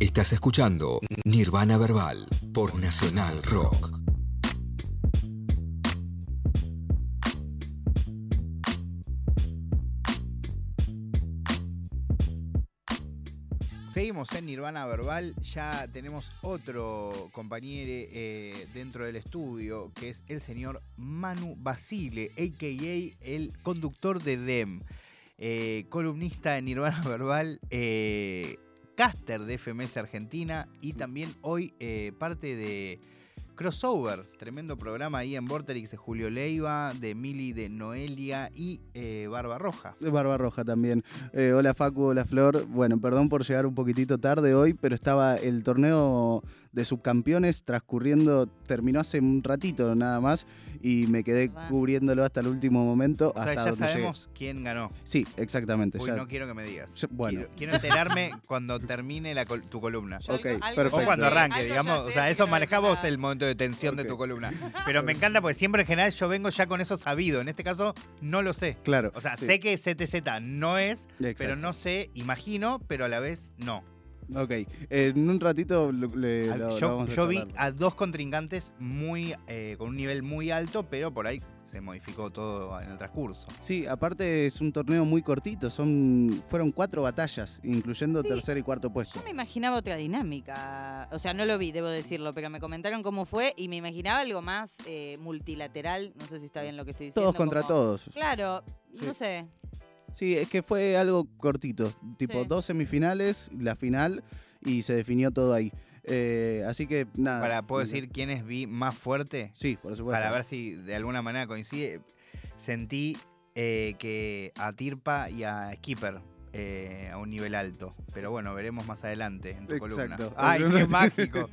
Estás escuchando Nirvana Verbal por Nacional Rock. Seguimos en Nirvana Verbal, ya tenemos otro compañero eh, dentro del estudio, que es el señor Manu Basile, a.k.a. el conductor de DEM, eh, columnista de Nirvana Verbal, eh, caster de FMS Argentina y también hoy eh, parte de Crossover, tremendo programa ahí en Vorterix de Julio Leiva, de Mili de Noelia y eh, Barba Roja. De Barba Roja también. Eh, hola Facu, hola Flor. Bueno, perdón por llegar un poquitito tarde hoy, pero estaba el torneo de subcampeones transcurriendo, terminó hace un ratito nada más y me quedé cubriéndolo hasta el último momento. O sea, hasta ya donde llegué. sabemos quién ganó. Sí, exactamente. Uy, ya. no quiero que me digas. Yo- bueno. Quiero, quiero enterarme cuando termine la col- tu columna. Yo Ok, perfecto. O ya cuando arranque, ya digamos. sé, O sea, eso decís vos el momento de tensión de tu columna. Pero me encanta porque siempre en general yo vengo ya con eso sabido. En este caso, no lo sé. Claro. O sea, sí, sé que ZZ no es, pero no sé, imagino, pero a la vez no. Ok, en un ratito lo, le- Ah, lo- lo yo vamos a yo vi a dos contrincantes muy eh, con un nivel muy alto, pero por ahí se modificó todo en el transcurso. Sí, aparte es un torneo muy cortito, son fueron cuatro batallas, incluyendo Sí. tercer y cuarto puesto. Yo me imaginaba otra dinámica. O sea, no lo vi, debo decirlo, pero me comentaron cómo fue y me imaginaba algo más eh, multilateral. No sé si está bien lo que estoy diciendo. Todos contra como- todos. Claro, Sí. no sé. Sí, es que fue algo cortito, tipo Sí. dos semifinales, la final y se definió todo ahí. Eh, así que nada. Para, ¿puedo decir quiénes vi más fuerte? Sí, por supuesto. Para ver si de alguna manera coincide. Sentí eh, que a Tirpa y a Skipper eh, a un nivel alto. Pero bueno, veremos más adelante en tu columna. Exacto. ¡Ay, qué mágico!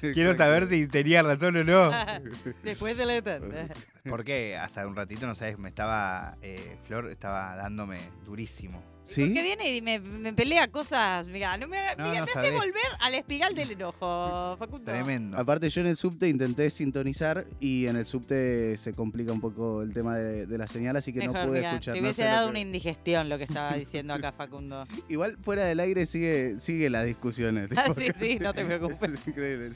Quiero saber si tenía razón o no. Después de la tanda. Porque hasta un ratito, no sabes, me estaba. eh, Flor estaba dándome durísimo. ¿Sí? Porque viene y me, me pelea cosas. Mira, no me, haga- No, mira, no me hace volver a la espiral del enojo, Facundo. Tremendo. Aparte yo en el subte intenté sintonizar y en el subte se complica un poco el tema de, de la señal, así que Mejor, no pude mirá, escuchar. Te no hubiese sé lo dado que- una indigestión lo que estaba diciendo acá Facundo. Igual fuera del aire sigue, sigue las discusiones. Ah, sí, sí, no te preocupes. Es increíble.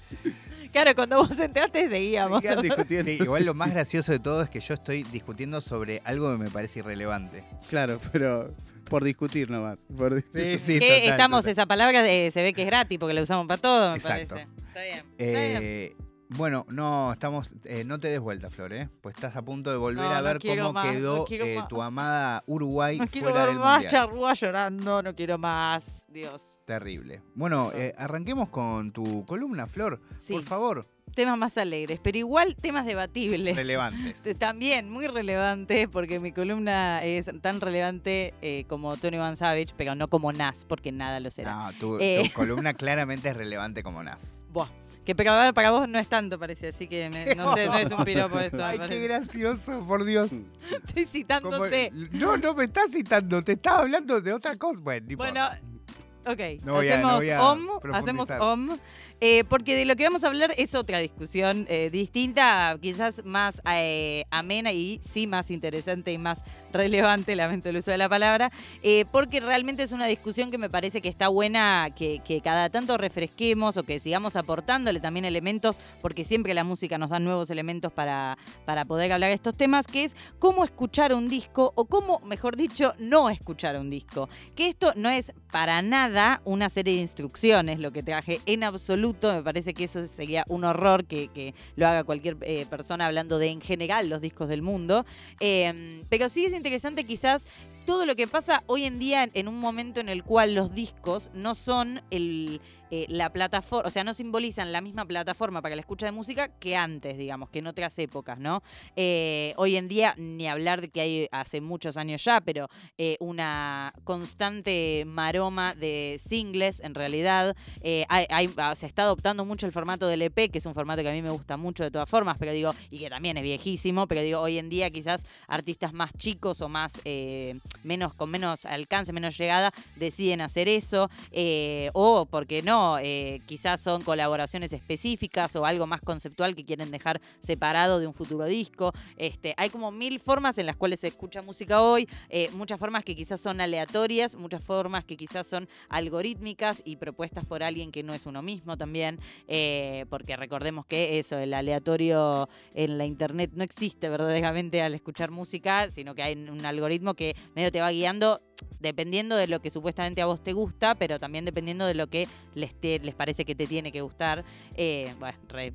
Claro, cuando vos entraste seguíamos. Sigan discutiendo. Sí, igual lo más gracioso de todo es que yo estoy discutiendo sobre algo que me parece irrelevante. Claro, pero por discutir nomás. por di- Sí, sí, que total, estamos, total. esa palabra eh, se ve que es gratis porque la usamos para todo, me Exacto. parece. Está bien. está bien. Eh, bueno, no, estamos. eh, no te des vuelta, Flor, ¿eh? Pues estás a punto de volver No, a no ver quiero cómo más, no quedó quiero eh, tu amada Uruguay No quiero fuera ver del más charrúa llorando, no quiero más. Dios. Terrible. Bueno, No. eh, arranquemos con tu columna, Flor. Sí, Por favor, temas más alegres, pero igual temas debatibles. relevantes. Eh, También muy relevante, porque mi columna es tan relevante eh, como Tony Van Savage, pero no como Nas, porque nada lo será. No, tu, Eh. tu columna claramente es relevante como Nas. Buah, que para, para vos no es tanto, parece, así que me- no sé, no es un piropo esto. Ay, qué gracioso, por Dios. Estoy Como- citándote. no, no me estás citando, te estaba hablando de otra cosa. Bueno, ok, No voy a- no hacemos OM, hacemos OM, eh, porque de lo que vamos a hablar es otra discusión eh, distinta, quizás más eh, amena y sí más interesante y más relevante, lamento el uso de la palabra, porque realmente es una discusión que me parece que está buena que, que cada tanto refresquemos o que sigamos aportándole también elementos, porque siempre la música nos da nuevos elementos para, para poder hablar de estos temas, que es cómo escuchar un disco o cómo, mejor dicho, no escuchar un disco. Que esto no es para nada una serie de instrucciones lo que traje en absoluto. Me parece que eso sería un horror que, lo haga cualquier eh, persona hablando de en general los discos del mundo. Eh, pero sí es interesante quizás todo lo que pasa hoy en día en un momento en el cual los discos no son el, eh, la plataforma, o sea, no simbolizan la misma plataforma para la escucha de música que antes, digamos, que en otras épocas, ¿no? Eh, hoy en día, ni hablar de que hay hace muchos años ya, pero eh, una constante maroma de singles, en realidad. Hay- hay- ah, se está adoptando mucho el formato del EP, que es un formato que a mí me gusta mucho de todas formas, pero digo, y que también es viejísimo, pero digo, hoy en día quizás artistas más chicos o más, menos, con menos alcance, menos llegada, deciden hacer eso. o, ¿por qué no? Eh, quizás son colaboraciones específicas o algo más conceptual que quieren dejar separado de un futuro disco. Este, hay como mil formas en las cuales se escucha música hoy, eh, muchas formas que quizás son aleatorias, muchas formas que quizás son algorítmicas y propuestas por alguien que no es uno mismo también, eh, porque recordemos que eso, el aleatorio en la internet no existe verdaderamente al escuchar música, sino que hay un algoritmo que medio te va guiando dependiendo de lo que supuestamente a vos te gusta, pero también dependiendo de lo que les, parece que te tiene que gustar. Eh, bueno, re,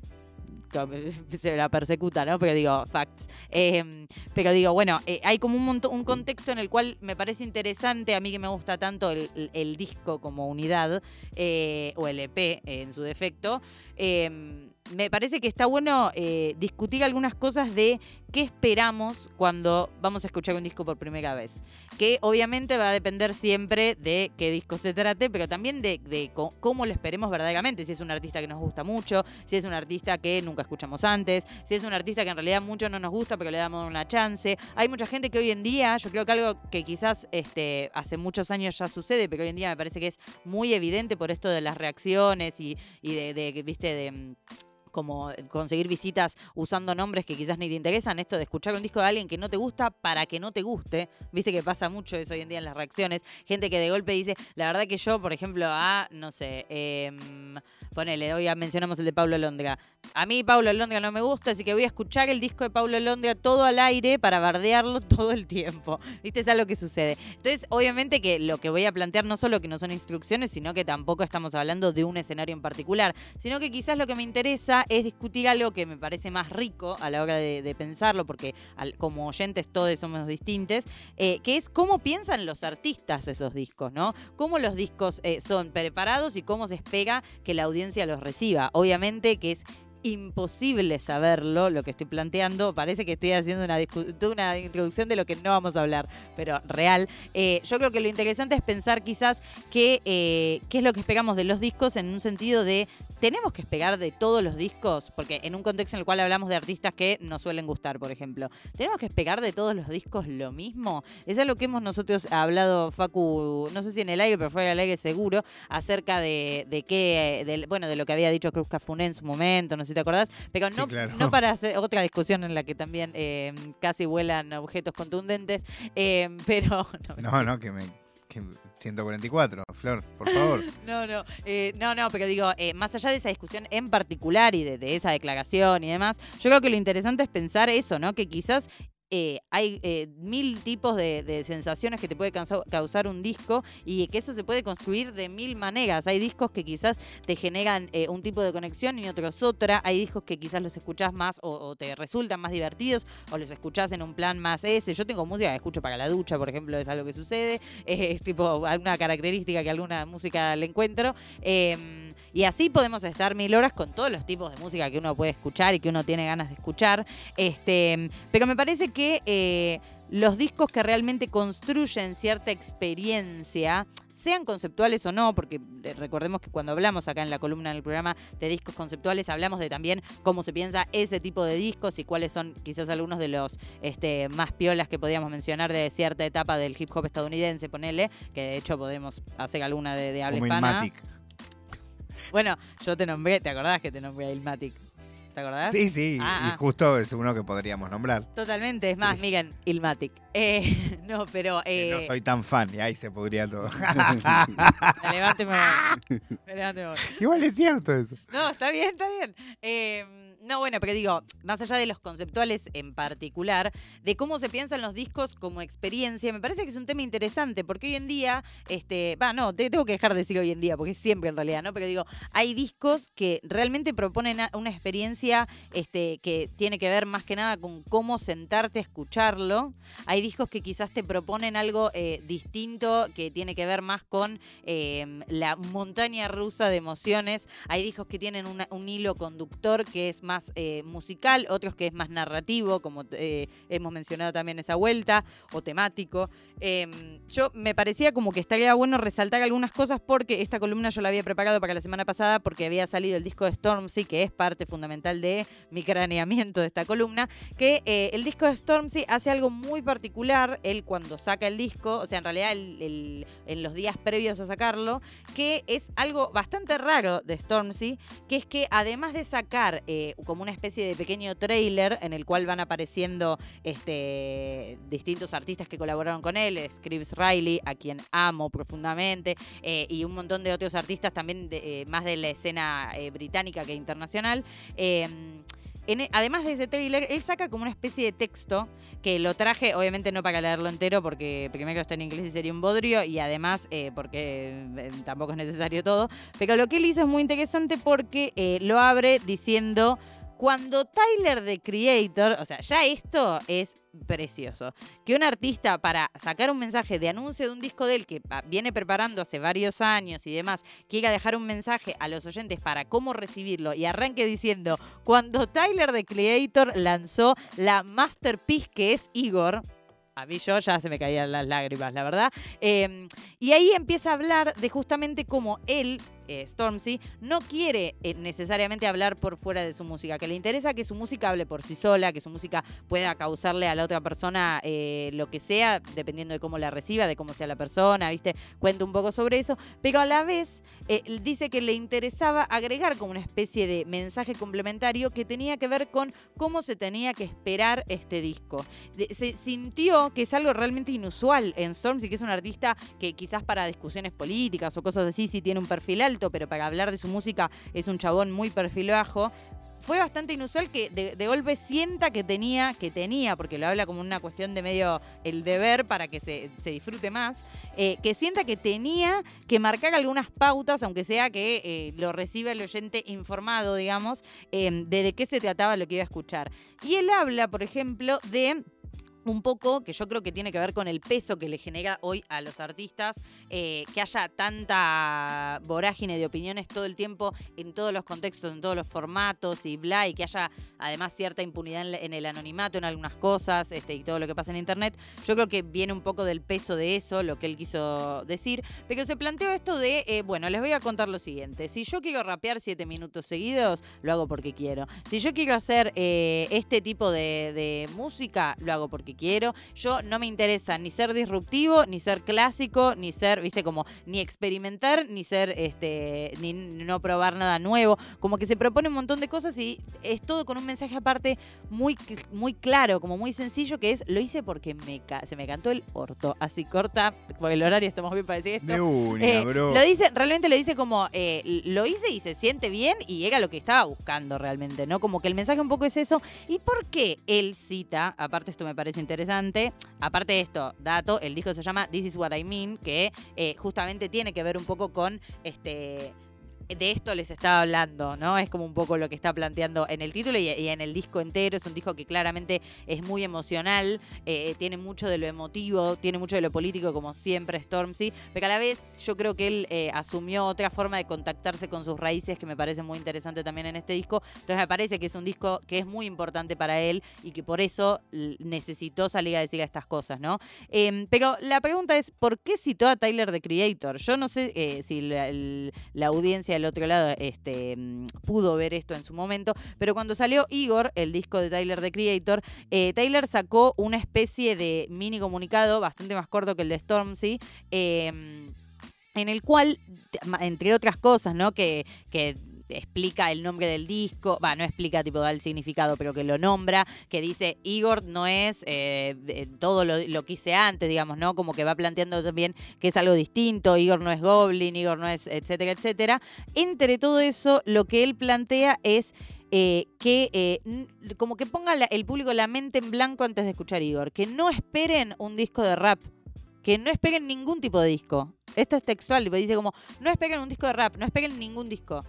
se la persecuta, ¿no? Pero digo, facts. Em, pero digo, bueno, eh, hay como un, contexto en el cual me parece interesante, a mí que me gusta tanto el, disco como unidad, eh, o el EP en su defecto, em, me parece que está bueno discutir algunas cosas de qué esperamos cuando vamos a escuchar un disco por primera vez. Que obviamente va a depender siempre de qué disco se trate, pero también de, cómo lo esperemos verdaderamente. Si es un artista que nos gusta mucho, si es un artista que nunca escuchamos antes, si es un artista que en realidad mucho no nos gusta, pero le damos una chance. Hay mucha gente que hoy en día, yo creo que algo que quizás este, hace muchos años ya sucede, pero hoy en día me parece que es muy evidente por esto de las reacciones y, de, de, viste, de como conseguir visitas usando nombres que quizás ni te interesan, esto de escuchar un disco de alguien que no te gusta para que no te guste, viste que pasa mucho eso hoy en día en las reacciones, gente que de golpe dice, la verdad que yo, por ejemplo, a, no sé, eh, ponele, hoy mencionamos el de Pablo Londra, a mí Pablo Londra no me gusta, así que voy a escuchar el disco de Pablo Londra todo al aire para bardearlo todo el tiempo, viste, es algo que sucede. Entonces, obviamente que lo que voy a plantear no solo que no son instrucciones, sino que tampoco estamos hablando de un escenario en particular, sino que quizás lo que me interesa es discutir algo que me parece más rico a la hora de, pensarlo, porque como oyentes todos somos distintos, eh, que es cómo piensan los artistas esos discos, ¿no? Cómo los discos eh, son preparados y cómo se espera que la audiencia los reciba. Obviamente que es imposible saberlo, lo que estoy planteando. Parece que estoy haciendo una, una introducción de lo que no vamos a hablar, pero real. Eh, yo creo que lo interesante es pensar quizás que, qué es lo que esperamos de los discos en un sentido de tenemos que esperar de todos los discos, porque en un contexto en el cual hablamos de artistas que nos suelen gustar, por ejemplo, tenemos que esperar de todos los discos lo mismo. Es lo que hemos nosotros hablado, Facu, no sé si en el aire, pero fue el aire seguro, acerca de, de qué, bueno, de lo que había dicho Cruz Cafuné en su momento, no sé si te acordás, pero no, no para hacer otra discusión en la que también eh, casi vuelan objetos contundentes, eh, pero... no, no, que me 144, Flor, por favor. no, no, eh, no, no, pero digo, eh, más allá de esa discusión en particular y de, de, esa declaración y demás, yo creo que lo interesante es pensar eso, ¿no? Que quizás eh, hay eh, mil tipos de, sensaciones que te puede causar un disco y que eso se puede construir de mil maneras. Hay discos que quizás te generan eh, un tipo de conexión y otros otra. Hay discos que quizás los escuchás más o, te resultan más divertidos o los escuchás en un plan más ese. Yo tengo música que escucho para la ducha, por ejemplo, es algo que sucede. Es tipo alguna característica que alguna música le encuentro. Em, y así podemos estar mil horas con todos los tipos de música que uno puede escuchar y que uno tiene ganas de escuchar. Este, pero me parece que eh, los discos que realmente construyen cierta experiencia, sean conceptuales o no, porque eh, recordemos que cuando hablamos acá en la columna del programa de discos conceptuales, hablamos de también cómo se piensa ese tipo de discos y cuáles son quizás algunos de los este, más piolas que podríamos mencionar de cierta etapa del hip hop estadounidense, ponele, que de hecho podemos hacer alguna de, de habla hispana. Bueno, yo te nombré, ¿te acordás que te nombré a Ilmatic? ¿Te acordás? Sí, sí, ah, y ah. justo es uno que podríamos nombrar. Totalmente, es más, Miguel Ilmatic. Eh, no, pero. Eh, no soy tan fan y ahí se podría todo. me levanto Igual es cierto eso. No, está bien, está bien. Eh, no, bueno, pero digo, más allá de los conceptuales en particular, de cómo se piensan los discos como experiencia, me parece que es un tema interesante, porque hoy en día, este, va, no, te, tengo que dejar de decir hoy en día, porque siempre en realidad, ¿no? Pero digo, hay discos que realmente proponen una experiencia este, que tiene que ver más que nada con cómo sentarte a escucharlo. Hay discos que quizás te proponen algo eh, distinto, que tiene que ver más con eh, la montaña rusa de emociones. Hay discos que tienen un hilo conductor que es más eh, musical, otros que es más narrativo, como eh, hemos mencionado también esa vuelta, o temático. Em, yo me parecía como que estaría bueno resaltar algunas cosas porque esta columna yo la había preparado para la semana pasada porque había salido el disco de Stormzy, que es parte fundamental de mi craneamiento de esta columna, que eh, el disco de Stormzy hace algo muy particular, él cuando saca el disco, o sea, en realidad en los días previos a sacarlo, que es algo bastante raro de Stormzy, que es que además de sacar eh, como una especie de pequeño trailer en el cual van apareciendo este, distintos artistas que colaboraron con él, Scripps Riley, a quien amo profundamente, eh, y un montón de otros artistas también eh, más de la escena británica que internacional. E, además de ese trailer, él saca como una especie de texto que lo traje, obviamente no para leerlo entero, porque primero está en inglés y sería un bodrio, y además porque tampoco es necesario todo. Pero lo que él hizo es muy interesante porque lo abre diciendo cuando Tyler the Creator, o sea, ya esto es precioso. Que un artista para sacar un mensaje de anuncio de un disco de él que viene preparando hace varios años y demás, quiera dejar un mensaje a los oyentes para cómo recibirlo y arranque diciendo, cuando Tyler the Creator lanzó la masterpiece que es Igor, a mí yo ya se me caían las lágrimas, la verdad. Em, y ahí empieza a hablar de justamente cómo él eh, Stormzy, no quiere eh, necesariamente hablar por fuera de su música, que le interesa que su música hable por sí sola, que su música pueda causarle a la otra persona eh, lo que sea, dependiendo de cómo la reciba, de cómo sea la persona, ¿viste? Cuenta un poco sobre eso, pero a la vez dice que le interesaba agregar como una especie de mensaje complementario que tenía que ver con cómo se tenía que esperar este disco. se sintió que es algo realmente inusual en Stormzy, que es un artista que quizás para discusiones políticas o cosas así sí tiene un perfil alto, pero para hablar de su música es un chabón muy perfil bajo fue bastante inusual que de, golpe sienta que tenía, que tenía, porque lo habla como una cuestión de medio el deber para que se, disfrute más, eh, que sienta que tenía que marcar algunas pautas, aunque sea que eh, lo reciba el oyente informado, digamos, eh, de de qué se trataba lo que iba a escuchar. Y él habla, por ejemplo, de un poco que yo creo que tiene que ver con el peso que le genera hoy a los artistas, eh, que haya tanta vorágine de opiniones todo el tiempo, en todos los contextos, en todos los formatos y bla, y que haya además cierta impunidad en, el anonimato en algunas cosas este, y todo lo que pasa en Internet. Yo creo que viene un poco del peso de eso, lo que él quiso decir, pero se planteó esto de, eh, bueno, les voy a contar lo siguiente, si yo quiero rapear siete minutos seguidos, lo hago porque quiero. Si yo quiero hacer eh, este tipo de, de música, lo hago porque quiero. Yo no me interesa ni ser disruptivo, ni ser clásico, ni ser, viste, como ni experimentar, ni ser, este, ni no probar nada nuevo. Como que se propone un montón de cosas y es todo con un mensaje aparte muy, muy claro, como muy sencillo, que es lo hice porque me se me cantó el orto. Así corta, porque el horario estamos bien para decir esto. De una, eh, bro. Lo dice, realmente lo dice como eh, lo hice y se siente bien y era lo que estaba buscando realmente, ¿no? Como que el mensaje un poco es eso. ¿Y por qué él cita? Aparte, esto me parece interesante. Aparte de esto, dato, el disco se llama This is what I mean, que eh, justamente tiene que ver un poco con este de esto les estaba hablando, ¿no? Es como un poco lo que está planteando en el título y, en el disco entero. Es un disco que claramente es muy emocional, eh, tiene mucho de lo emotivo, tiene mucho de lo político, como siempre Stormzy, pero a la vez yo creo que él eh, asumió otra forma de contactarse con sus raíces que me parece muy interesante también en este disco. Entonces me parece que es un disco que es muy importante para él y que por eso necesitó salir a decir estas cosas, ¿no? Em, pero la pregunta es, ¿por qué citó a Tyler the Creator? Yo no sé eh, si la audiencia del otro lado este, mm, pudo ver esto en su momento, pero cuando salió Igor, el disco de Tyler the Creator, eh, Tyler sacó una especie de mini comunicado bastante más corto que el de Stormzy. Em, en el cual, entre otras cosas, ¿no? Que, que explica el nombre del disco, va, no explica, tipo, da el significado, pero que lo nombra, que dice, Igor no es eh, todo lo, que hice antes, digamos, ¿no? Como que va planteando también que es algo distinto, Igor no es Goblin, Igor no es, etcétera, etcétera. Entre todo eso, lo que él plantea es... Eh, que eh, como que ponga el público la mente en blanco antes de escuchar Igor, que no esperen un disco de rap, que no esperen ningún tipo de disco. Esto es textual, dice como, no esperen un disco de rap, no esperen ningún disco.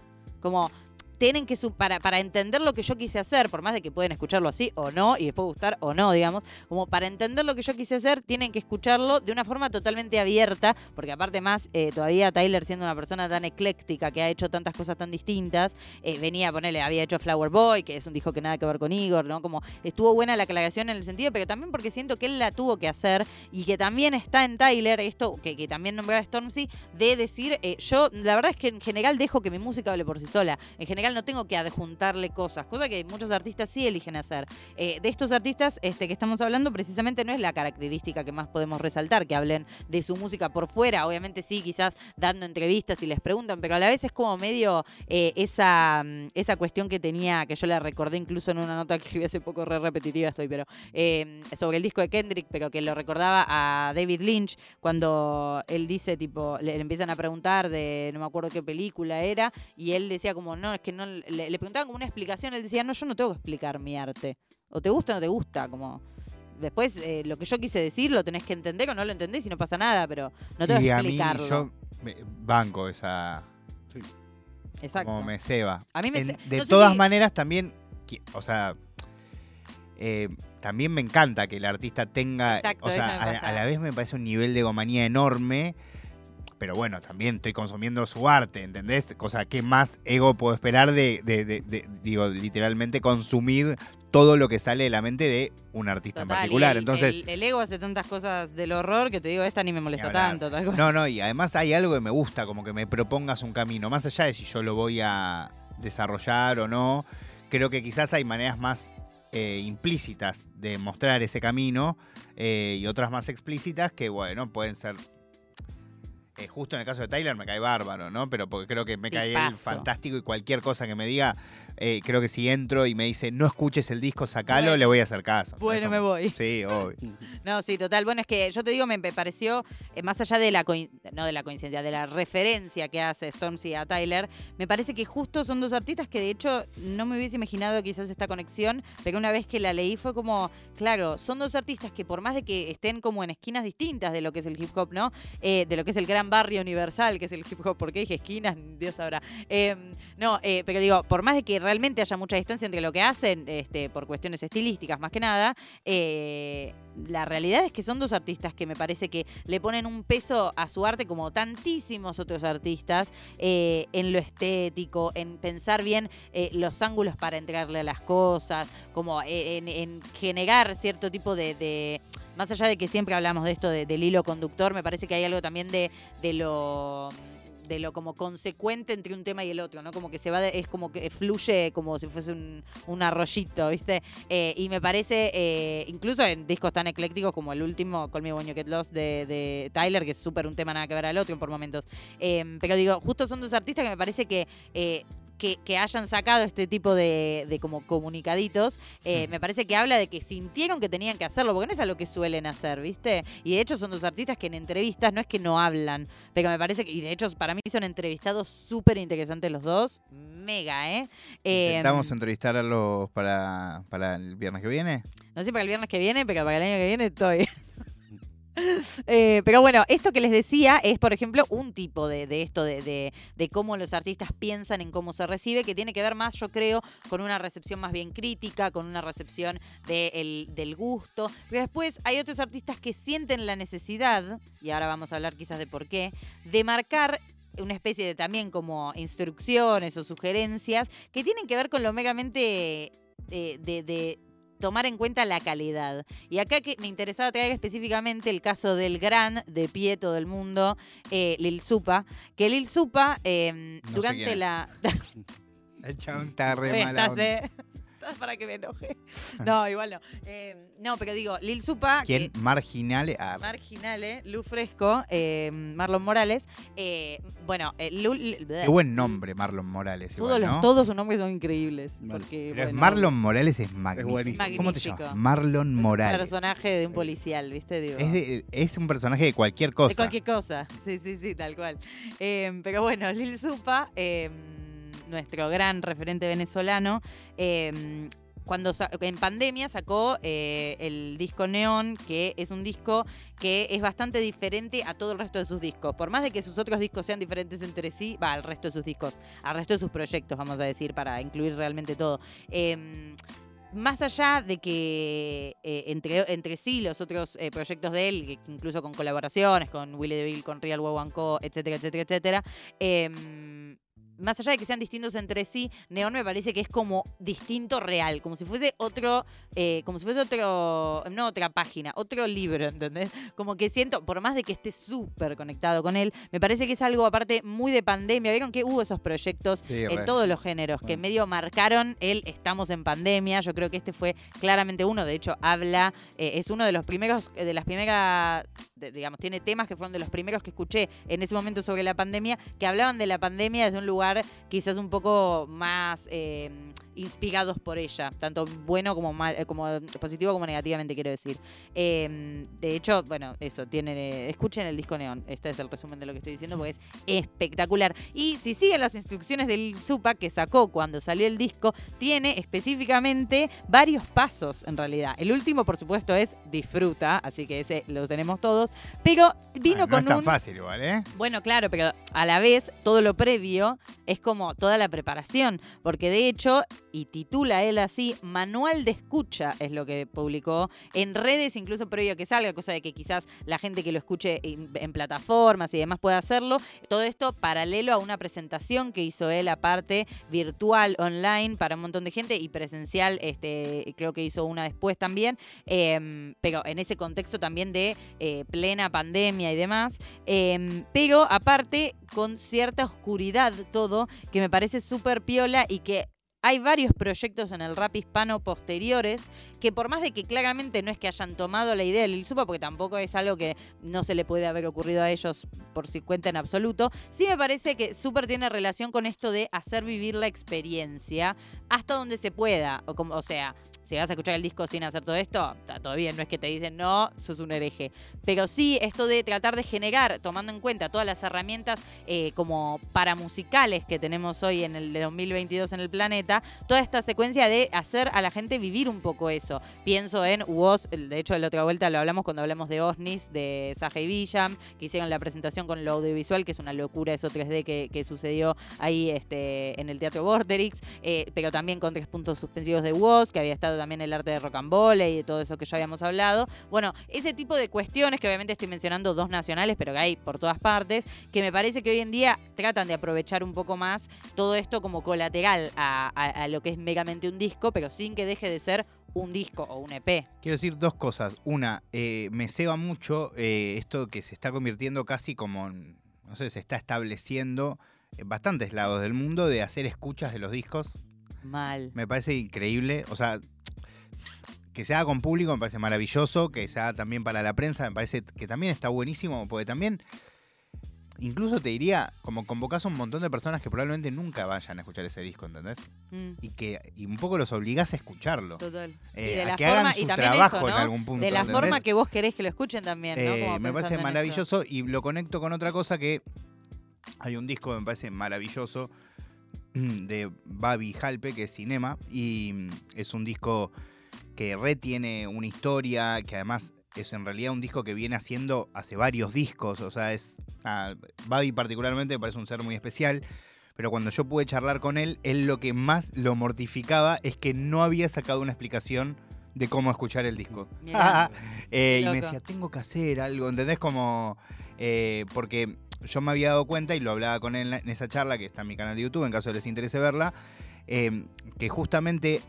Como tienen que, para, para entender lo que yo quise hacer, por más de que pueden escucharlo así o no, y después gustar o no, digamos, como para entender lo que yo quise hacer, tienen que escucharlo de una forma totalmente abierta, porque aparte más, eh, todavía Tyler siendo una persona tan ecléctica, que ha hecho tantas cosas tan distintas, eh, venía a ponerle, había hecho Flower Boy, que es un disco que nada que ver con Igor, ¿no? Como estuvo buena la aclaración en el sentido, pero también porque siento que él la tuvo que hacer y que también está en Tyler, esto que, que también nombraba Stormzy, de decir, eh, yo la verdad es que en general dejo que mi música hable por sí sola. En general no tengo que adjuntarle cosas, cosa que muchos artistas sí eligen hacer. Eh, de estos artistas este, que estamos hablando, precisamente no es la característica que más podemos resaltar, que hablen de su música por fuera. Obviamente sí, quizás dando entrevistas y les preguntan, pero a la vez es como medio eh, esa, mm, esa cuestión que tenía, que yo la recordé incluso en una nota que escribí hace poco, re repetitiva estoy, pero eh, sobre el disco de Kendrick, pero que lo recordaba a David Lynch cuando él dice, tipo, le, le empiezan a preguntar de, no me acuerdo qué película era, y él decía como, no, es que no, le, le preguntaban como una explicación, él decía, no, yo no tengo que explicar mi arte. O te gusta o no te gusta, como... Después, eh, lo que yo quise decir lo tenés que entender o no lo entendés y no pasa nada, pero no tengo y que a mí, explicarlo. yo me- banco esa. Exacto. Como me ceba. A mí me En- de no todas si- maneras, también. O sea. eh, también me encanta que el artista tenga. Exacto, o sea, a, a la vez me parece un nivel de gomanía enorme. Pero bueno, también estoy consumiendo su arte, ¿entendés? O sea, ¿qué más ego puedo esperar de, de- de- de- digo, literalmente consumir todo lo que sale de la mente de un artista en Total, particular? el- Entonces, el, el ego hace tantas cosas del horror que te digo, esta ni me molestó hablar. tanto. Tal cual. No, no, y además hay algo que me gusta, como que me propongas un camino, más allá de si yo lo voy a desarrollar o no, creo que quizás hay maneras más eh, implícitas de mostrar ese camino eh, y otras más explícitas que, bueno, pueden ser... eh, justo en el caso de Tyler me cae bárbaro, ¿no? Pero porque creo que me cae él fantástico y cualquier cosa que me diga, eh, creo que si entro y me dice no escuches el disco, sacalo, Bueno. le voy a hacer caso. Bueno, me voy. Sí, obvio. No, sí, total. Bueno, es que yo te digo, me pareció, eh, más allá de la, no de la coincidencia, de la referencia que hace Stormzy a Tyler, me parece que justo son dos artistas que de hecho no me hubiese imaginado quizás esta conexión, pero una vez que la leí fue como, claro, son dos artistas que por más de que estén como en esquinas distintas de lo que es el hip hop, ¿no? Eh, de lo que es el gran barrio universal, que es el hip hop, ¿por qué dije esquinas? Dios sabrá. Eh, no, pero digo, por más de que realmente haya mucha distancia entre lo que hacen, este, por cuestiones estilísticas más que nada, eh, la realidad es que son dos artistas que me parece que le ponen un peso a su arte como tantísimos otros artistas eh, en lo estético, en pensar bien eh, los ángulos para entregarle a las cosas, como en, en generar cierto tipo de, Más allá de que siempre hablamos de esto de- del hilo conductor, me parece que hay algo también de, de lo de lo como consecuente entre un tema y el otro, ¿no? Como que se va, de- es como que fluye como si fuese un, un arroyito, ¿viste? Eh, y me parece, eh, incluso en discos tan eclécticos como el último, Call Me When You Get Lost de, de Tyler, que es súper un tema nada que ver al otro por momentos. Eh, pero digo, justo son dos artistas que me parece que... que, que hayan sacado este tipo de, de como comunicaditos, eh, me parece que habla de que sintieron que tenían que hacerlo, porque no es algo que suelen hacer, ¿viste? Y de hecho son dos artistas que en entrevistas no es que no hablan, pero me parece que, y de hecho para mí son entrevistados súper interesantes los dos, mega, ¿eh? Eh, ¿Intentamos entrevistarlos para, para el viernes que viene? no sé para el viernes que viene, pero para el año que viene estoy. Eh, pero bueno, esto que les decía es, por ejemplo, un tipo de, esto, de, cómo los artistas piensan en cómo se recibe, que tiene que ver más, yo creo, con una recepción más bien crítica, con una recepción de el- del gusto. Pero después hay otros artistas que sienten la necesidad, y ahora vamos a hablar quizás de por qué, de marcar una especie de también como instrucciones o sugerencias que tienen que ver con lo megamente eh, de tomar en cuenta la calidad. Y acá que me interesaba traer específicamente el caso del gran de pie todo el mundo, eh, Lil Supa, que Lil Supa eh, No durante la... El chabón está re Hoy mala para que me enoje. No, igual no. Eh, no, pero digo, Lil Supa... ¿Quién? que- Marginal. ah, Marginale, Lu Fresco, eh, Marlon Morales. eh, bueno, eh, Lu- Qué buen nombre, Marlon Morales. Todos, igual, los, ¿no? todos sus nombres son increíbles. Porque, Pero bueno, Marlon Morales es magnífico. ¿Cómo te llamas? Marlon es un Morales. personaje de un policial, ¿viste? Digo. Es, de- es un personaje de cualquier cosa. De cualquier cosa, sí, sí, sí, tal cual. Eh, pero bueno, Lil Supa, eh, nuestro gran referente venezolano, eh, cuando en pandemia sacó eh, el disco Neon, que es un disco que es bastante diferente a todo el resto de sus discos. Por más de que sus otros discos sean diferentes entre sí, va al resto de sus discos, al resto de sus proyectos, vamos a decir, para incluir realmente todo. Em, más allá de que eh, entre, entre sí los otros eh, proyectos de él, que incluso con colaboraciones, con Willy DeVille, con Real Wow and Co., etcétera, etcétera, etcétera, em, más allá de que sean distintos entre sí, Neon me parece que es como distinto real, como si fuese otro, eh, como si fuese otro, no otra página, otro libro, ¿entendés? Como que siento, por más de que esté súper conectado con él, me parece que es algo aparte muy de pandemia. ¿Vieron que hubo esos proyectos Sí, en re. todos los géneros que Bueno. medio marcaron el estamos en pandemia? Yo creo que este fue claramente uno, de hecho habla, eh, es uno de los primeros, de las primeras, digamos, tiene temas que fueron de los primeros que escuché en ese momento sobre la pandemia, que hablaban de la pandemia desde un lugar quizás un poco más eh, inspirados por ella, tanto bueno como mal, eh, positivo como negativamente quiero decir. Eh, de hecho, bueno, eso, tienen, eh, escuchen el disco Neón, este es el resumen de lo que estoy diciendo porque es espectacular. Y si siguen las instrucciones del Supa que sacó cuando salió el disco, tiene específicamente varios pasos en realidad. El último, por supuesto, es disfruta, así que ese lo tenemos todos, pero vino Ah, no con es tan un... fácil igual, ¿eh? Bueno, claro, pero a la vez todo lo previo es como toda la preparación, porque de hecho, y titula él así, Manual de Escucha es lo que publicó en redes, incluso previo a que salga, cosa de que quizás la gente que lo escuche en, plataformas y demás pueda hacerlo. Todo esto paralelo a una presentación que hizo él aparte, virtual, online, para un montón de gente y presencial, este, creo que hizo una después también, em, pero en ese contexto también de eh, plena pandemia y demás. Em, pero aparte, con cierta oscuridad todo, que me parece súper piola y que hay varios proyectos en el rap hispano posteriores que por más de que claramente no es que hayan tomado la idea del Lil Supa, porque tampoco es algo que no se le puede haber ocurrido a ellos por su cuenta en absoluto, sí me parece que súper tiene relación con esto de hacer vivir la experiencia hasta donde se pueda. O, como, o sea, si vas a escuchar el disco sin hacer todo esto, bien, no es que te dicen no, sos un hereje. Pero sí, esto de tratar de generar, tomando en cuenta todas las herramientas eh, como paramusicales que tenemos hoy en el de 2022 en el planeta, toda esta secuencia de hacer a la gente vivir un poco eso. Pienso en Woz, de hecho, la otra vuelta lo hablamos cuando hablamos de Osnis, de Saja y Villam, que hicieron la presentación con lo audiovisual, que es una locura eso 3D que, sucedió ahí este, en el Teatro Vorterix, eh, pero también con tres puntos suspensivos de Woz, que había estado también el arte de volley y de todo eso que ya habíamos hablado. Bueno, ese tipo de cuestiones, que obviamente estoy mencionando dos nacionales, pero que hay por todas partes, que me parece que hoy en día tratan de aprovechar un poco más todo esto como colateral a- a lo que es meramente un disco, pero sin que deje de ser un disco o un EP. Quiero decir dos cosas. Una, eh, me ceba mucho eh, esto que se está convirtiendo casi como, no sé, se está estableciendo en bastantes lados del mundo de hacer escuchas de los discos. Mal. Me parece increíble. O sea, que se haga con público me parece maravilloso. Que se haga también para la prensa me parece que también está buenísimo. Porque también, incluso te diría, como convocás a un montón de personas que probablemente nunca vayan a escuchar ese disco, ¿entendés? Mm, Y que y un poco los obligás a escucharlo. total. Eh, y de a la que forma, hagan y también trabajo eso, en ¿no? algún punto. de la ¿entendés? forma que vos querés que lo escuchen también, ¿no? Eh, me parece en maravilloso y lo conecto con otra cosa que hay un disco que me parece maravilloso de Babi Halpe, que es Cinema, y mm, es un disco que retiene una historia, que además es en realidad un disco que viene haciendo hace varios discos, o sea, es... ah, Babi particularmente me parece un ser muy especial, pero cuando yo pude charlar con él, él lo que más lo mortificaba es que no había sacado una explicación de cómo escuchar el disco. Mirá. Eh, y me decía, tengo que hacer algo, ¿entendés? Como, eh, porque yo me había dado cuenta y lo hablaba con él en esa charla, que está en mi canal de YouTube, en caso les interese verla, eh, que justamente,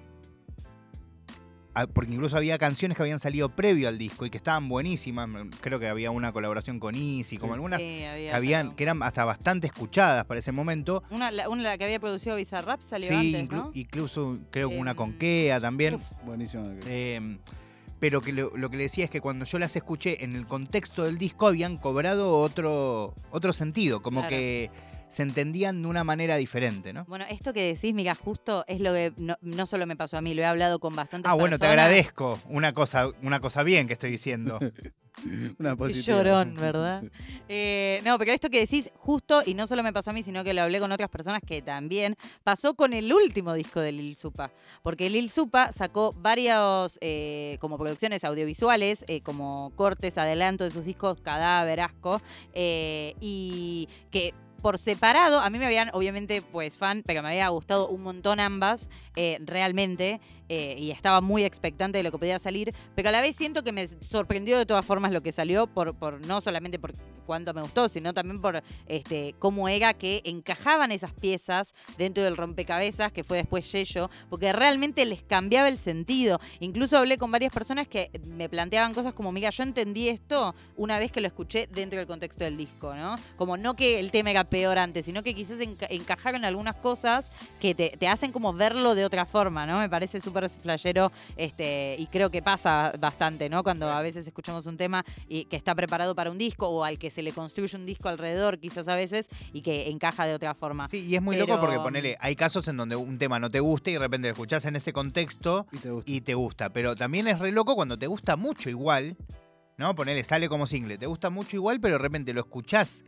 porque incluso había canciones que habían salido previo al disco y que estaban buenísimas, creo que había una colaboración con Easy, como algunas Sí, que, había habían, que eran hasta bastante escuchadas para ese momento. Una, la, una la que había producido Bizarrap salió Sí, antes, inclu- ¿no? incluso creo que una Em, con Kea también. Uf, Buenísimo. Eh, pero que lo, lo que le decía es que cuando yo las escuché en el contexto del disco habían cobrado otro, otro sentido, como Claro. que se entendían de una manera diferente, ¿no? Bueno, esto que decís, mira, justo es lo que no, no solo me pasó a mí, lo he hablado con bastantes Ah, bueno, te agradezco. Una cosa, una cosa bien que estoy diciendo. Una positiva. llorón, ¿verdad? Eh, no, pero esto que decís justo, y no solo me pasó a mí, sino que lo hablé con otras personas que también, pasó con el último disco de Lil Supa. Porque Lil Supa sacó varios, eh, como producciones audiovisuales, eh, como cortes, adelanto de sus discos Cadáver, Asco, eh, y que por separado, a mí me habían, obviamente, pues fan, pero me había gustado un montón ambas, eh, realmente, eh, y estaba muy expectante de lo que podía salir, pero a la vez siento que me sorprendió de todas formas lo que salió, por, no solamente por cuánto me gustó, sino también por este, cómo era que encajaban esas piezas dentro del rompecabezas que fue después Yello, porque realmente les cambiaba el sentido. Incluso hablé con varias personas que me planteaban cosas como, mira, yo entendí esto una vez que lo escuché dentro del contexto del disco, ¿no? Como no que el tema era peor antes, sino que quizás enca- encajaron algunas cosas que te, te hacen como verlo de otra forma, ¿no? Me parece súper flashero este, y creo que pasa bastante, ¿no? Cuando a veces escuchamos un tema y que está preparado para un disco o al que se le construye un disco alrededor quizás a veces y que encaja de otra forma. Sí, y es muy Pero- loco porque ponele, hay casos en donde un tema no te gusta y de repente lo escuchás en ese contexto Y te gusta. y te gusta. Pero también es re loco cuando te gusta mucho igual, ¿no? Ponele, sale como single, te gusta mucho igual, pero de repente lo escuchás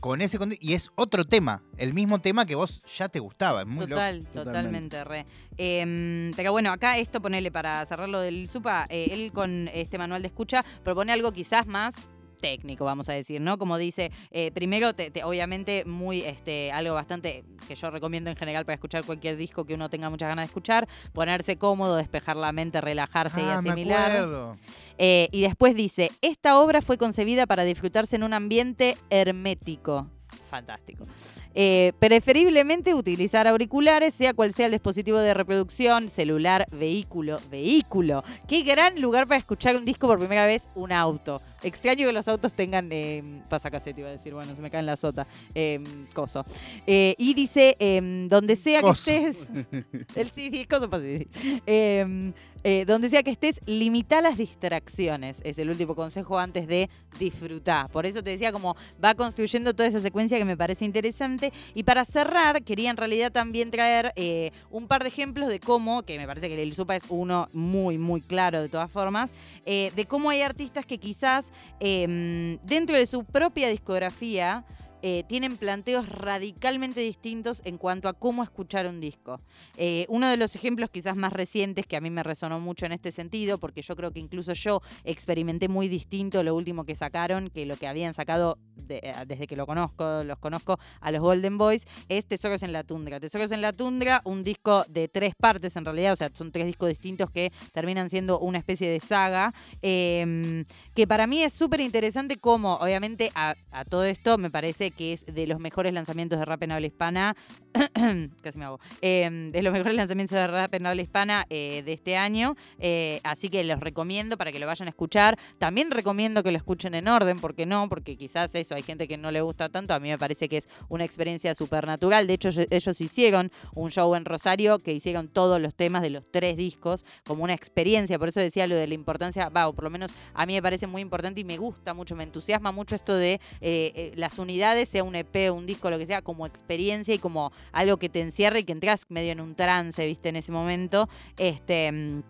con ese y es otro tema, el mismo tema que vos ya te gustaba. Es muy loco. Total, Totalmente. totalmente, re. Em, pero bueno, acá esto ponele para cerrar lo del Supa, eh, él con este manual de escucha propone algo quizás más técnico, vamos a decir, ¿no? Como dice, eh, primero, te- te- obviamente, muy, este, algo bastante que yo recomiendo en general para escuchar cualquier disco que uno tenga muchas ganas de escuchar, ponerse cómodo, despejar la mente, relajarse y Ah, me asimilar. acuerdo. Eh, y después dice, esta obra fue concebida para disfrutarse en un ambiente hermético. Fantástico. Eh, preferiblemente utilizar auriculares, sea cual sea el dispositivo de reproducción, celular, vehículo, vehículo. Qué gran lugar para escuchar un disco por primera vez, un auto. Extraño que los autos tengan eh, pasacasete, iba a decir, bueno, se me cae en la sota. Eh, coso. Eh, y dice, em, donde sea Coso. que estés... el sí, coso pasa, sí. Em, eh, donde sea que estés, limita las distracciones. Es el último consejo antes de disfrutar. Por eso te decía como va construyendo toda esa secuencia que me parece interesante. Y para cerrar, quería en realidad también traer eh, un par de ejemplos de cómo, que me parece que el Supa es uno muy, muy claro de todas formas, eh, de cómo hay artistas que quizás em, dentro de su propia discografía eh, tienen planteos radicalmente distintos en cuanto a cómo escuchar un disco. Eh, uno de los ejemplos quizás más recientes que a mí me resonó mucho en este sentido, porque yo creo que incluso yo experimenté muy distinto lo último que sacaron que lo que habían sacado eh, desde que lo conozco, los conozco a los Golden Boys, es Tesoros en la Tundra. Tesoros en la Tundra, un disco de tres partes en realidad, o sea, son tres discos distintos que terminan siendo una especie de saga, eh, que para mí es súper interesante como, obviamente, a todo esto me parece que es de los mejores lanzamientos de rap en habla hispana, casi me hago, eh, de los mejores lanzamientos de rap en habla hispana eh, de este año, eh, así que los recomiendo para que lo vayan a escuchar. También recomiendo que lo escuchen en orden, porque no, porque quizás eso, hay gente que no le gusta tanto, a mí me parece que es una experiencia súper natural, de hecho ellos hicieron un show en Rosario que hicieron todos los temas de los tres discos como una experiencia, por eso decía lo de la importancia, va, o por lo menos a mí me parece muy importante y me gusta mucho, me entusiasma mucho esto de eh, las unidades, sea un EP, un disco, lo que sea, como experiencia y como algo que te encierre y que entras medio en un trance, viste, en ese momento. Este.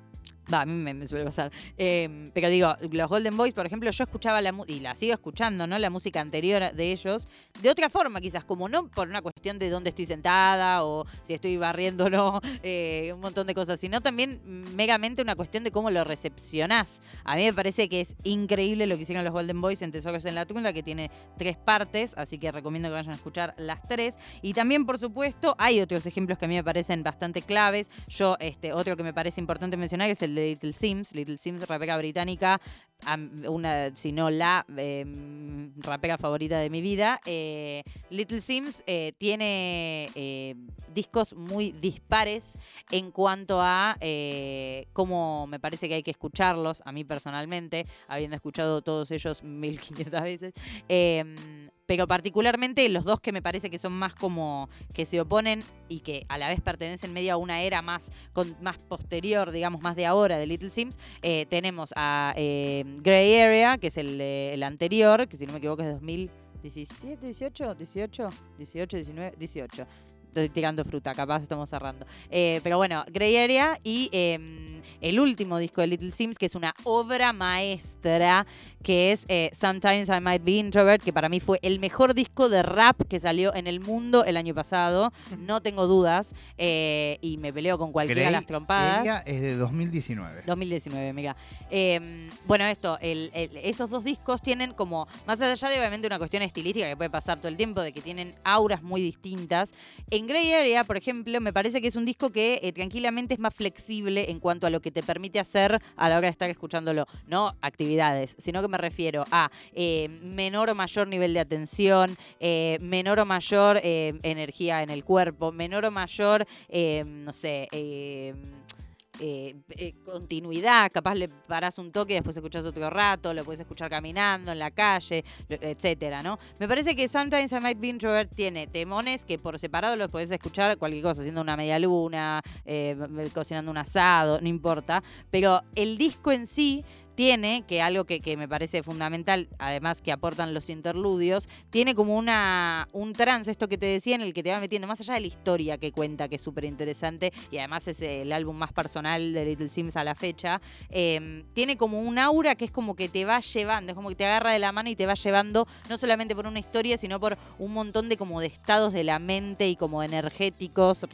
Va, a mí me, suele pasar. Eh, pero digo, los Golden Boys, por ejemplo, yo escuchaba la música, y la sigo escuchando, ¿no? La música anterior de ellos, de otra forma, quizás, como no por una cuestión de dónde estoy sentada o si estoy barriendo o no, eh, un montón de cosas, sino también megamente una cuestión de cómo lo recepcionás. A mí me parece que es increíble lo que hicieron los Golden Boys en Tesoros en la Tundra, que tiene tres partes, así que recomiendo que vayan a escuchar las tres. Y también, por supuesto, hay otros ejemplos que a mí me parecen bastante claves. Yo, este, otro que me parece importante mencionar es el de Little Sims. Little Sims, rapera británica, una, si no la eh, rapera favorita de mi vida. Eh, Little Sims eh, tiene eh, discos muy dispares en cuanto a eh, cómo me parece que hay que escucharlos, a mí personalmente, habiendo escuchado todos ellos 1500 veces. Pero particularmente los dos que me parece que son más como que se oponen y que a la vez pertenecen medio a una era más, con, más posterior, digamos, más de ahora de Little Sims, eh, tenemos a eh, Grey Area, que es el, eh, el anterior, que si no me equivoco es de 17, 18, 18, 18, 19, 18 estoy tirando fruta, capaz estamos cerrando. Eh, pero bueno, Grey Area y em, el último disco de Little Sims, que es una obra maestra, que es eh, Sometimes I Might Be Introvert, que para mí fue el mejor disco de rap que salió en el mundo el año pasado, no tengo dudas, eh, y me peleo con cualquiera de las trompadas. Ella es de 2019. 2019, mira. Em, bueno, esto, esos dos discos tienen como, más allá de obviamente una cuestión estilística que puede pasar todo el tiempo, de que tienen auras muy distintas, en Grey Area, por ejemplo, me parece que es un disco que eh, tranquilamente es más flexible en cuanto a lo que te permite hacer a la hora de estar escuchándolo. No actividades, sino que me refiero a eh, menor o mayor nivel de atención, eh, menor o mayor energía en el cuerpo, menor o mayor, no sé, eh, eh, continuidad, capaz le parás un toque y después escuchás otro rato, lo puedes escuchar caminando en la calle, etcétera, ¿no? Me parece que Sometimes I Might Be Introvert tiene temones que por separado los podés escuchar cualquier cosa, haciendo una media luna, eh, cocinando un asado, no importa, pero el disco en sí tiene, que algo que, me parece fundamental, además que aportan los interludios, tiene como una un trance, esto que te decía, en el que te va metiendo, más allá de la historia que cuenta, que es súper interesante, y además es el álbum más personal de Little Sims a la fecha, em, tiene como un aura que es como que te va llevando, es como que te agarra de la mano y te va llevando, no solamente por una historia, sino por un montón de como de estados de la mente y como energéticos,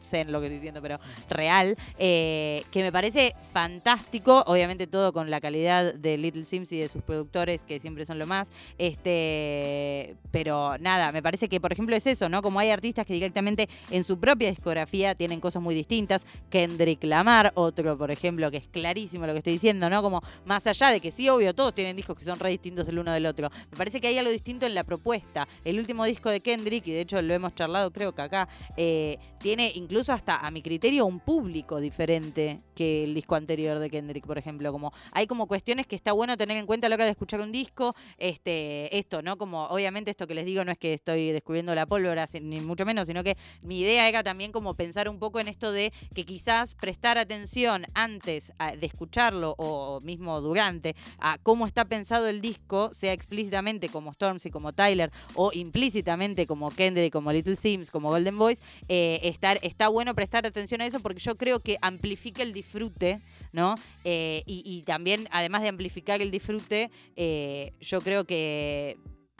sé en lo que estoy diciendo, pero real, eh, que me parece fantástico, obviamente todo con la la calidad de Little Sims y de sus productores, que siempre son lo más. Este, pero nada, me parece que, por ejemplo, es eso, ¿no? Como hay artistas que directamente en su propia discografía tienen cosas muy distintas. Kendrick Lamar, otro, por ejemplo, que es clarísimo lo que estoy diciendo, ¿no? Como más allá de que sí, obvio, todos tienen discos que son re distintos el uno del otro. Me parece que hay algo distinto en la propuesta. El último disco de Kendrick, y de hecho lo hemos charlado, creo que acá, eh, tiene incluso hasta a mi criterio un público diferente que el disco anterior de Kendrick, por ejemplo. Como hay como cuestiones que está bueno tener en cuenta a la hora de escuchar un disco. Este, esto, ¿no? Como obviamente esto que les digo no es que estoy descubriendo la pólvora, ni mucho menos, sino que mi idea era también como pensar un poco en esto de que quizás prestar atención antes de escucharlo o mismo durante a cómo está pensado el disco, sea explícitamente como Stormzy, como Tyler, o implícitamente como Kendrick, como Little Sims, como Golden Boys, eh, estar, está bueno prestar atención a eso porque yo creo que amplifica el disfrute, ¿no? Eh, y también además de amplificar el disfrute, eh, yo creo que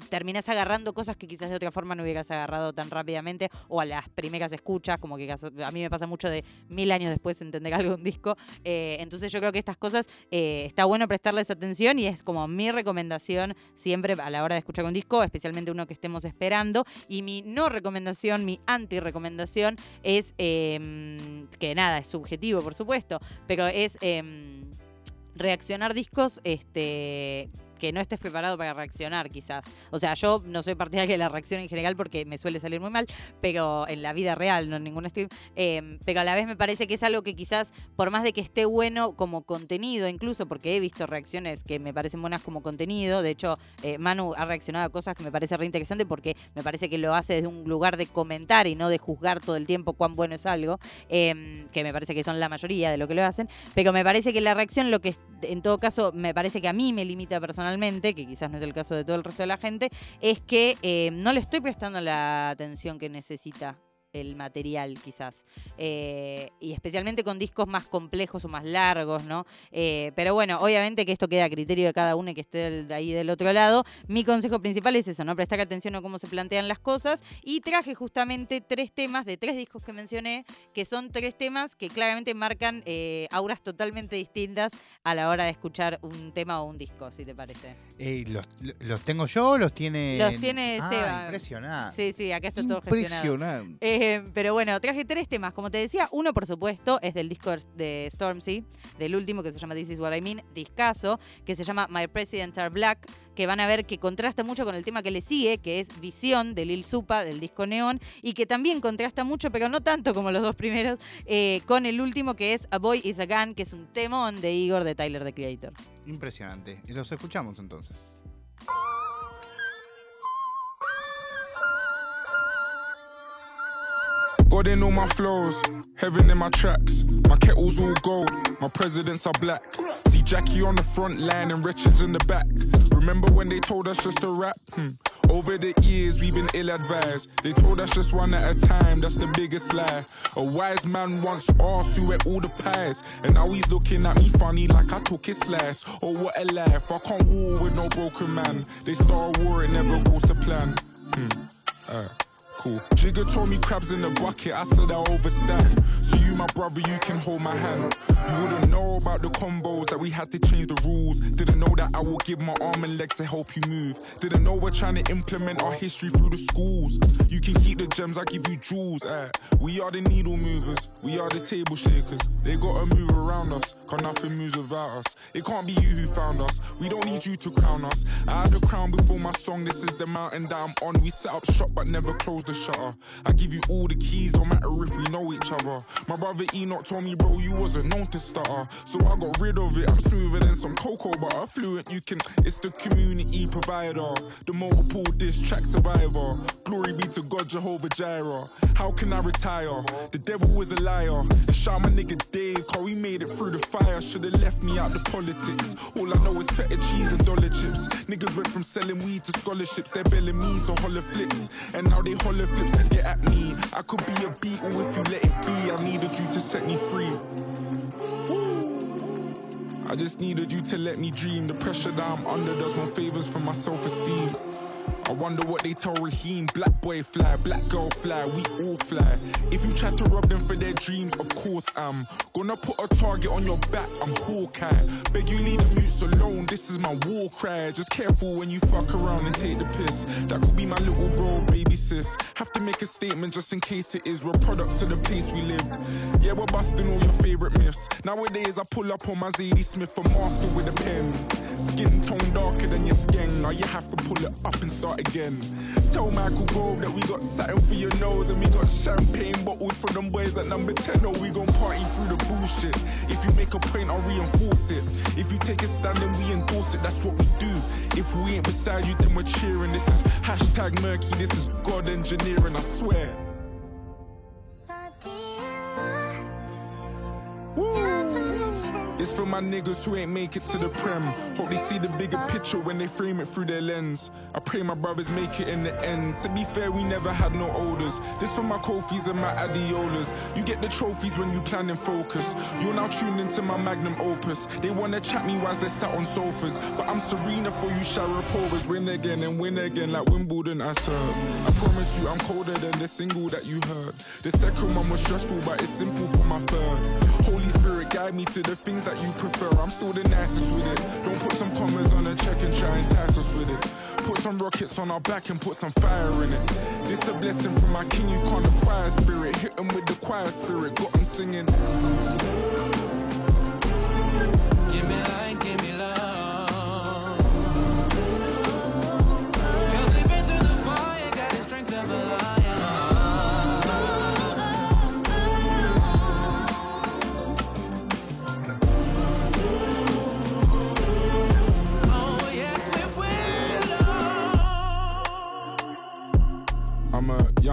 terminas agarrando cosas que quizás de otra forma no hubieras agarrado tan rápidamente o a las primeras escuchas, como que a mí me pasa mucho de mil años después entender algo de un disco. Eh, entonces yo creo que estas cosas eh, está bueno prestarles atención y es como mi recomendación siempre a la hora de escuchar un disco, especialmente uno que estemos esperando. Y mi no recomendación, mi anti-recomendación es em, que nada, es subjetivo por supuesto, pero es em, reaccionar discos este, que no estés preparado para reaccionar, quizás. O sea, yo no soy partidaria de la reacción en general porque me suele salir muy mal, pero en la vida real, no en ningún stream. Em, pero a la vez me parece que es algo que quizás, por más de que esté bueno como contenido, incluso porque he visto reacciones que me parecen buenas como contenido. De hecho, eh, Manu ha reaccionado a cosas que me parece re interesante porque me parece que lo hace desde un lugar de comentar y no de juzgar todo el tiempo cuán bueno es algo, em, que me parece que son la mayoría de lo que lo hacen. Pero me parece que la reacción, lo que en todo caso me parece que a mí me limita personalmente personalmente, que quizás no es el caso de todo el resto de la gente, es que eh, no le estoy prestando la atención que necesita el material quizás. Eh, y especialmente con discos más complejos o más largos, ¿no? Eh, pero bueno, obviamente que esto queda a criterio de cada uno que esté ahí del otro lado. Mi consejo principal es eso, ¿no? Prestar atención a cómo se plantean las cosas. Y traje justamente tres temas de tres discos que mencioné, que son tres temas que claramente marcan eh, auras totalmente distintas a la hora de escuchar un tema o un disco, si te parece. los, tengo yo los tiene...? Los tiene ah, Seba. Impresionante. Sí, sí, acá está todo gestionado. Impresionante. Eh, pero bueno, traje tres temas. Como te decía, uno, por supuesto, es del disco de Stormzy, del último que se llama This Is What I Mean, discaso, que se llama My President Are Black, que van a ver que contrasta mucho con el tema que le sigue, que es Visión de Lil Supa, del disco Neon, y que también contrasta mucho, pero no tanto como los dos primeros, eh, con el último que es A Boy Is a Gun, que es un temón de Igor de Tyler the Creator. Impresionante. Los escuchamos entonces. God in all my flows, heaven in my tracks. My kettle's all gold, my presidents are black. See Jackie on the front line and riches in the back. Remember when they told us just to rap? Hmm. Over the years, we've been ill advised. They told us just one at a time, that's the biggest lie. A wise man once asked who ate all the pies. And now he's looking at me funny like I took his slice. Oh, what a life. I can't war with no broken man. They start a war, it never goes to plan. Hmm. Uh cool. Jigger told me crabs in the bucket, I said I overstand. So you, my brother, you can hold my hand. You wouldn't know about the combos that we had to change the rules. Didn't know that I will give my arm and leg to help you move. Didn't know we're trying to implement our history through the schools. You can keep the gems, I give you jewels. Eh. We are the needle movers, we are the table shakers. They gotta move around us, cause nothing moves without us. It can't be you who found us, we don't need you to crown us. I had the crown before my song, this is the mountain that I'm on. We set up shop but never closed the shutter. I give you all the keys, no matter if we know each other. My brother Enoch told me, bro, you wasn't known to stutter. So I got rid of it. I'm smoother than some cocoa butter. Fluent, you can, it's the community provider. The multiple diss track survivor. Glory be to God, Jehovah Jireh. How can I retire? The devil was a liar. And shout my nigga Dave, cause we made it through the fire. Should've left me out the politics. All I know is feta cheese and dollar chips. Niggas went from selling weed to scholarships. They're belling me to holler flips. And now they holler flips to get at me. I could be a beetle if you let it be. I needed you to set me free. I just needed you to let me dream. The pressure that I'm under does no favors for my self esteem. I wonder what they tell Raheem. Black boy fly, black girl fly, we all fly. If you try to rob them for their dreams, of course I'm gonna put a target on your back. I'm Hawkeye. Beg you leave the mutes alone. This is my war cry. Just careful when you fuck around and take the piss. That could be my little bro, baby sis. Have to make a statement just in case it is. We're products of the place we live. Yeah, we're busting all your favorite myths. Nowadays I pull up on my Zadie Smith, a master with a pen. Skin tone darker than your skin. Now you have to pull it up and start again. Tell Michael Grove that we got satin for your nose and we got champagne bottles for them boys at number 10. Or we gon' party through the bullshit. If you make a point, I'll reinforce it. If you take a stand, then we endorse it. That's what we do. If we ain't beside you, then we're cheering. This is hashtag murky. This is God engineering, I swear. For my niggas who ain't make it to the prem. Hope they see the bigger picture when they frame it through their lens. I pray my brothers make it in the end. To be fair, we never had no orders. This for my Kofis and my Adiolas. You get the trophies when you plan and focus. You're now tuned into my magnum opus. They wanna chat me whilst they sat on sofas. But I'm Serena for you Sharapovas. Win again and win again like Wimbledon I serve. I promise you I'm colder than the single that you heard. The second one was stressful, but it's simple for my third. Holy Spirit, guide me to the things that you prefer. I'm still the nicest with it. Don't put some commas on a check and try and tax us with it. Put some rockets on our back and put some fire in it. This a blessing from my king, you can't acquire spirit. Hit 'em with the choir spirit, got 'em singing.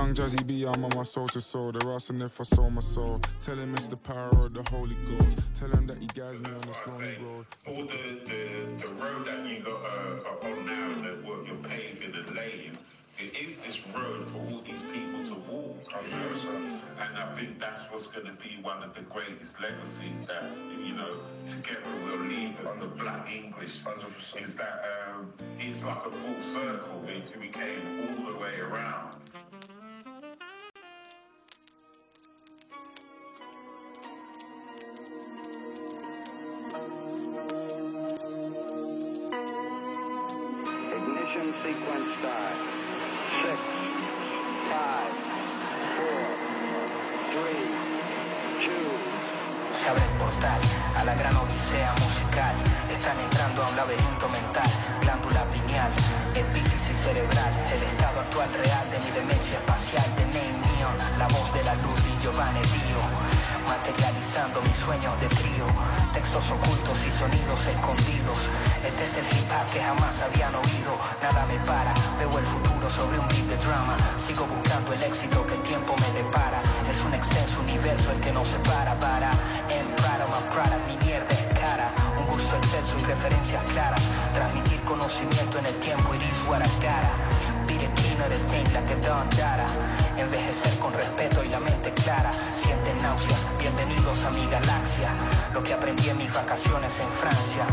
Young Jazzy B, I'm on my soul to soul. They're asking if I sold my soul. Tell him it's the power of the Holy Ghost. Tell him that he guides me on this lonely road. all the, the, the road that you got uh, are on now, that what you're paving and laying, it is this road for all these people to walk. you know, so- And I think that's what's going to be one of the greatest legacies that, you know, together we'll leave as the black English. Is that um, it's like a full circle. We, we came all the way around. what I've got Be the king of the thing like a don't data Envejecer con respeto y la mente clara. Sienten náuseas, bienvenidos a mi galaxia. Lo que aprendí en mis vacaciones en Francia.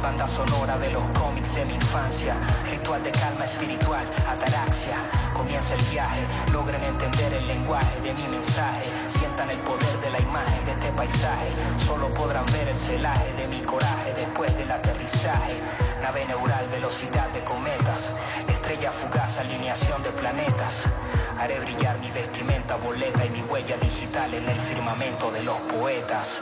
Banda sonora de los cómics de mi infancia. Ritual de calma espiritual, ataraxia. Comienza el viaje, logren entender el lenguaje de mi mensaje. Sientan el poder de la imagen de este paisaje. Solo podrán ver el celaje de mi coraje después del aterrizaje. Nave neural, velocidad de cometas. Estrella fugaz, alineación de planetas. Haré brillar mi vestimenta boleta y mi huella digital en el firmamento de los poetas.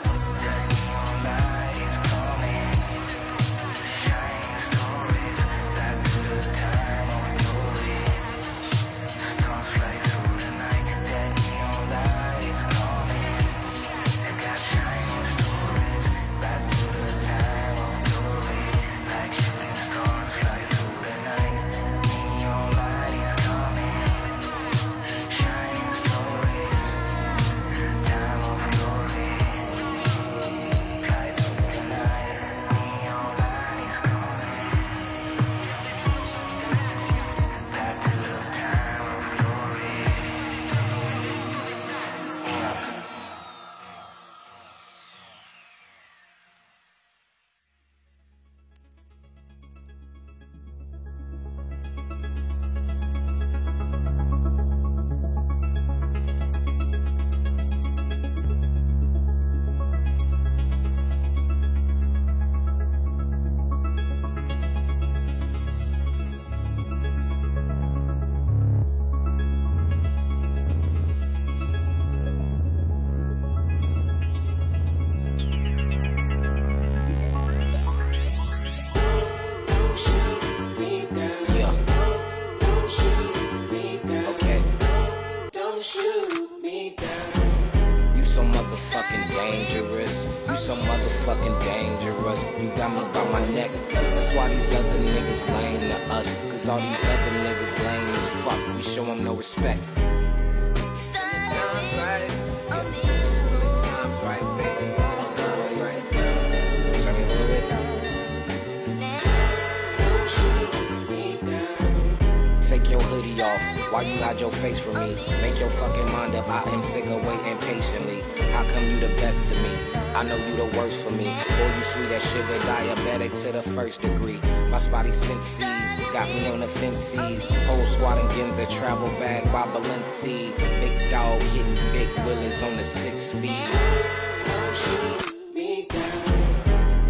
Spotty got me on the fences. Whole squad and Ginza travel bag by Balenci. Big dog hitting big willies on the six speed.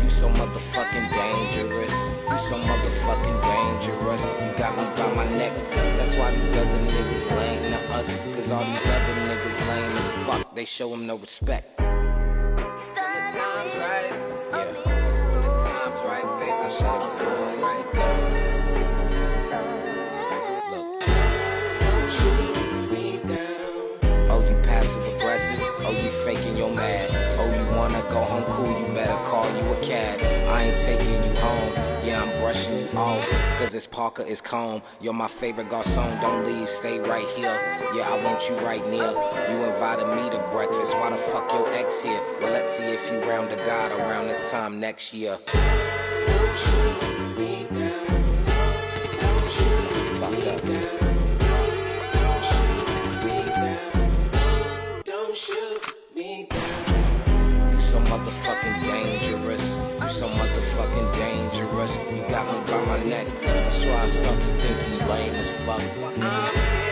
You so motherfucking dangerous. You so motherfucking dangerous. You got me by my neck. That's why these other niggas lame to us. Cause all these other niggas lame as fuck. They show them no respect. When the time's right. Yeah. When the time's right, baby. I shut up for right aggressive. Oh, you faking your mad. Oh, you wanna go home cool. You better call you a cab. I ain't taking you home. Yeah, I'm brushing you off. Cause it's Parker, it's calm. You're my favorite garçon. Don't leave, stay right here. Yeah, I want you right near. You invited me to breakfast. Why the fuck your ex here? Well, let's see if you round the God around this time next year. Motherfucking dangerous. You got me by my neck. That's why I start to think it's lame as fuck.